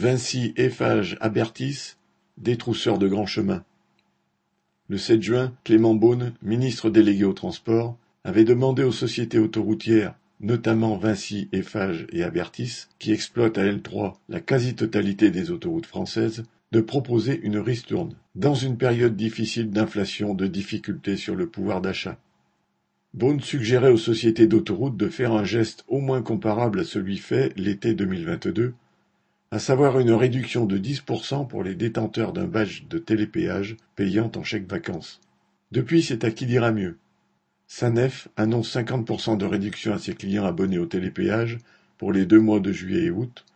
Vinci Eiffage Abertis, détrousseurs de grands chemins. Le 7 juin, Clément Beaune, ministre délégué au transport, avait demandé aux sociétés autoroutières, notamment Vinci, Eiffage et Abertis, qui exploitent à L3 la quasi-totalité des autoroutes françaises, de proposer une ristourne, dans une période difficile d'inflation, de difficultés sur le pouvoir d'achat. Beaune suggérait aux sociétés d'autoroutes de faire un geste au moins comparable à celui fait l'été 2022 à savoir une réduction de 10% pour les détenteurs d'un badge de télépéage payant en chèque vacances. Depuis, c'est à qui dira mieux. Sanef annonce 50% de réduction à ses clients abonnés au télépéage pour les deux mois de juillet et août,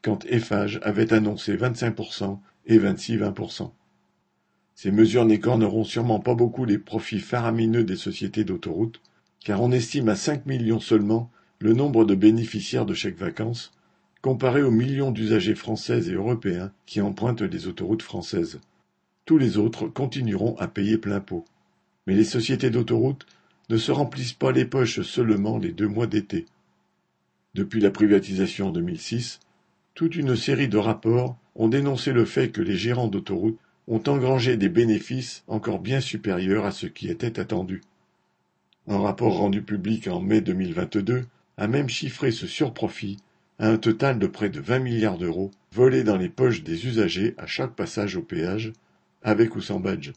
quand Eiffage avait annoncé 25% et 26 20%. Ces mesures n'écorneront sûrement pas beaucoup les profits faramineux des sociétés d'autoroutes, car on estime à 5 millions seulement le nombre de bénéficiaires de chèques vacances, comparé aux millions d'usagers français et européens qui empruntent les autoroutes françaises. Tous les autres continueront à payer plein pot. Mais les sociétés d'autoroutes ne se remplissent pas les poches seulement les deux mois d'été. Depuis la privatisation en 2006, toute une série de rapports ont dénoncé le fait que les gérants d'autoroutes ont engrangé des bénéfices encore bien supérieurs à ce qui était attendu. Un rapport rendu public en mai 2022 a même chiffré ce surprofit un total de près de 20 milliards d'euros volés dans les poches des usagers à chaque passage au péage, avec ou sans badge.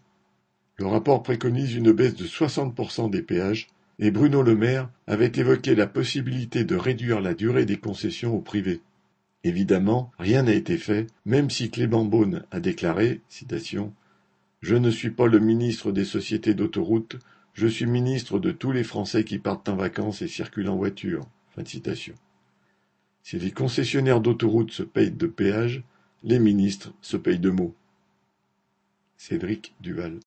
Le rapport préconise une baisse de 60% des péages, et Bruno Le Maire avait évoqué la possibilité de réduire la durée des concessions au privé. Évidemment, rien n'a été fait, même si Clément Beaune a déclaré, citation, Je ne suis pas le ministre des sociétés d'autoroutes, je suis ministre de tous les Français qui partent en vacances et circulent en voiture. Fin de citation. Si les concessionnaires d'autoroutes se payent de péage, les ministres se payent de mots. Cédric Duval